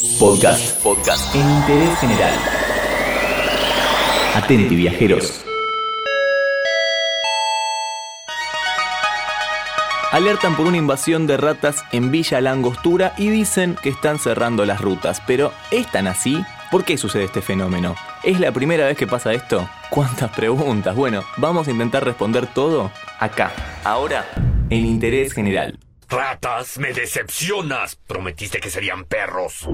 Podcast. Podcast. En interés general. Atenti, viajeros. Alertan por una invasión de ratas en Villa Langostura y dicen que están cerrando las rutas. Pero ¿es tan así? ¿Por qué sucede este fenómeno? ¿Es la primera vez que pasa esto? ¿Cuántas preguntas? Bueno, vamos a intentar responder todo acá, ahora, en interés general. Ratas, me decepcionas. Prometiste que serían perros.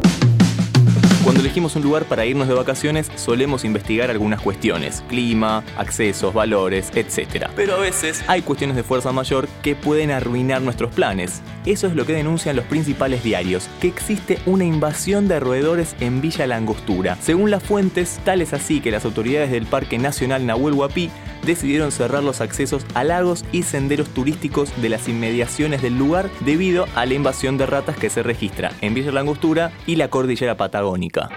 Cuando elegimos un lugar para irnos de vacaciones, solemos investigar algunas cuestiones, clima, accesos, valores, etc. Pero a veces hay cuestiones de fuerza mayor que pueden arruinar nuestros planes. Eso es lo que denuncian los principales diarios, que existe una invasión de roedores en Villa Langostura. Según las fuentes, tal es así que las autoridades del Parque Nacional Nahuel Huapi decidieron cerrar los accesos a lagos y senderos turísticos de las inmediaciones del lugar debido a la invasión de ratas que se registra en Villa Langostura y la cordillera patagónica.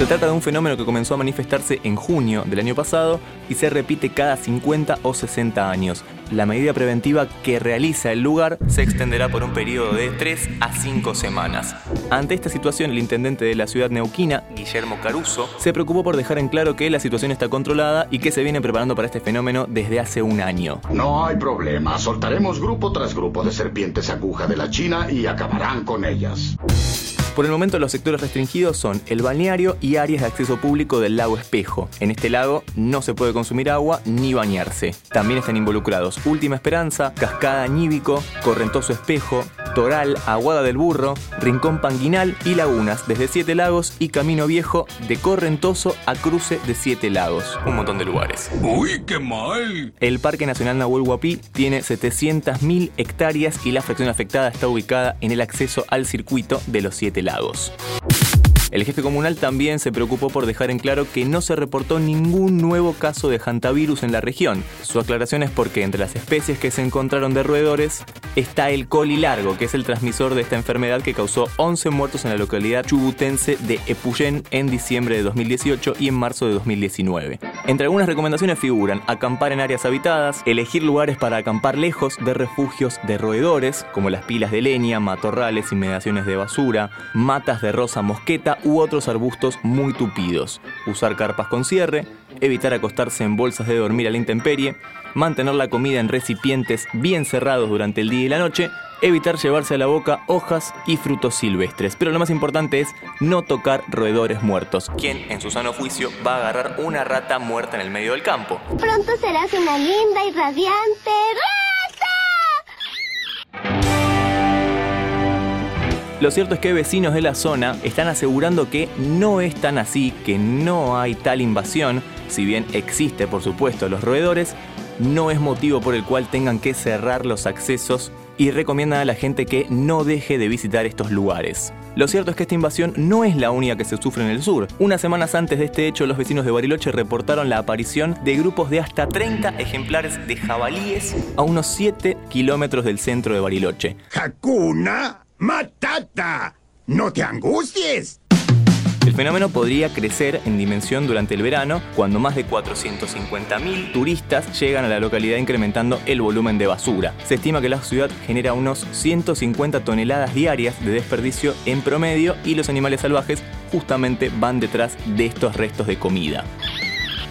Se trata de un fenómeno que comenzó a manifestarse en junio del año pasado y se repite cada 50 o 60 años. La medida preventiva que realiza el lugar se extenderá por un periodo de 3 a 5 semanas. Ante esta situación, el intendente de la ciudad neuquina, Guillermo Caruso, se preocupó por dejar en claro que la situación está controlada y que se viene preparando para este fenómeno desde hace un año. No hay problema, soltaremos grupo tras grupo de serpientes aguja de la China y acabarán con ellas. Por el momento los sectores restringidos son el balneario y áreas de acceso público del lago Espejo. En este lago no se puede consumir agua ni bañarse. También están involucrados Última Esperanza, Cascada Ñíbico, Correntoso Espejo, Toral, Aguada del Burro, Rincón Panguinal y Lagunas, desde Siete Lagos y Camino Viejo de Correntoso a Cruce de Siete Lagos. Un montón de lugares. ¡Uy, qué mal! El Parque Nacional Nahuel Huapi tiene 700.000 hectáreas y la fracción afectada está ubicada en el acceso al circuito de los Siete Lagos. El jefe comunal también se preocupó por dejar en claro que no se reportó ningún nuevo caso de hantavirus en la región. Su aclaración es porque entre las especies que se encontraron de roedores está el coli largo, que es el transmisor de esta enfermedad que causó 11 muertos en la localidad chubutense de Epuyén en diciembre de 2018 y en marzo de 2019. Entre algunas recomendaciones figuran acampar en áreas habitadas, elegir lugares para acampar lejos de refugios de roedores, como las pilas de leña, matorrales, inmediaciones de basura, matas de rosa mosqueta u otros arbustos muy tupidos, usar carpas con cierre, evitar acostarse en bolsas de dormir a la intemperie, mantener la comida en recipientes bien cerrados durante el día y la noche, evitar llevarse a la boca hojas y frutos silvestres. Pero lo más importante es no tocar roedores muertos. ¿Quién en su sano juicio va a agarrar una rata muerta en el medio del campo? Pronto serás una linda y radiante Lo cierto es que vecinos de la zona están asegurando que no es tan así, que no hay tal invasión, si bien existe por supuesto los roedores, no es motivo por el cual tengan que cerrar los accesos y recomiendan a la gente que no deje de visitar estos lugares. Lo cierto es que esta invasión no es la única que se sufre en el sur. Unas semanas antes de este hecho, los vecinos de Bariloche reportaron la aparición de grupos de hasta 30 ejemplares de jabalíes a unos 7 kilómetros del centro de Bariloche. Hakuna Matata. No te angusties. El fenómeno podría crecer en dimensión durante el verano, cuando más de 450.000 turistas llegan a la localidad incrementando el volumen de basura. Se estima que la ciudad genera unos 150 toneladas diarias de desperdicio en promedio y los animales salvajes justamente van detrás de estos restos de comida.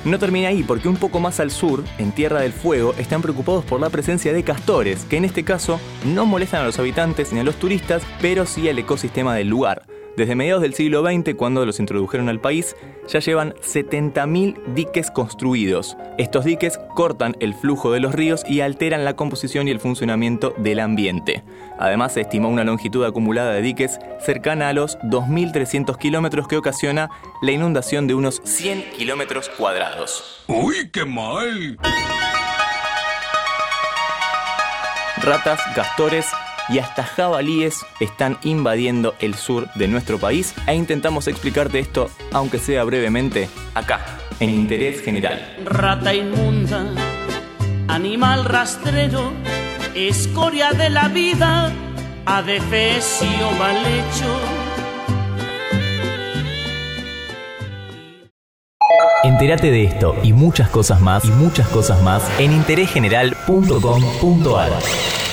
No termina ahí porque un poco más al sur, en Tierra del Fuego, están preocupados por la presencia de castores, que en este caso no molestan a los habitantes ni a los turistas, pero sí al ecosistema del lugar. Desde mediados del siglo XX, cuando los introdujeron al país, ya llevan 70.000 diques construidos. Estos diques cortan el flujo de los ríos y alteran la composición y el funcionamiento del ambiente. Además, se estimó una longitud acumulada de diques cercana a los 2.300 kilómetros que ocasiona la inundación de unos 100 kilómetros cuadrados. ¡Uy, qué mal! Ratas, castores, y hasta jabalíes están invadiendo el sur de nuestro país e intentamos explicarte esto, aunque sea brevemente, acá, en Interés General. Rata inmunda, animal rastrero, escoria de la vida, adefesio mal hecho. Entérate de esto y muchas cosas más y muchas cosas más en interésgeneral.com.ar.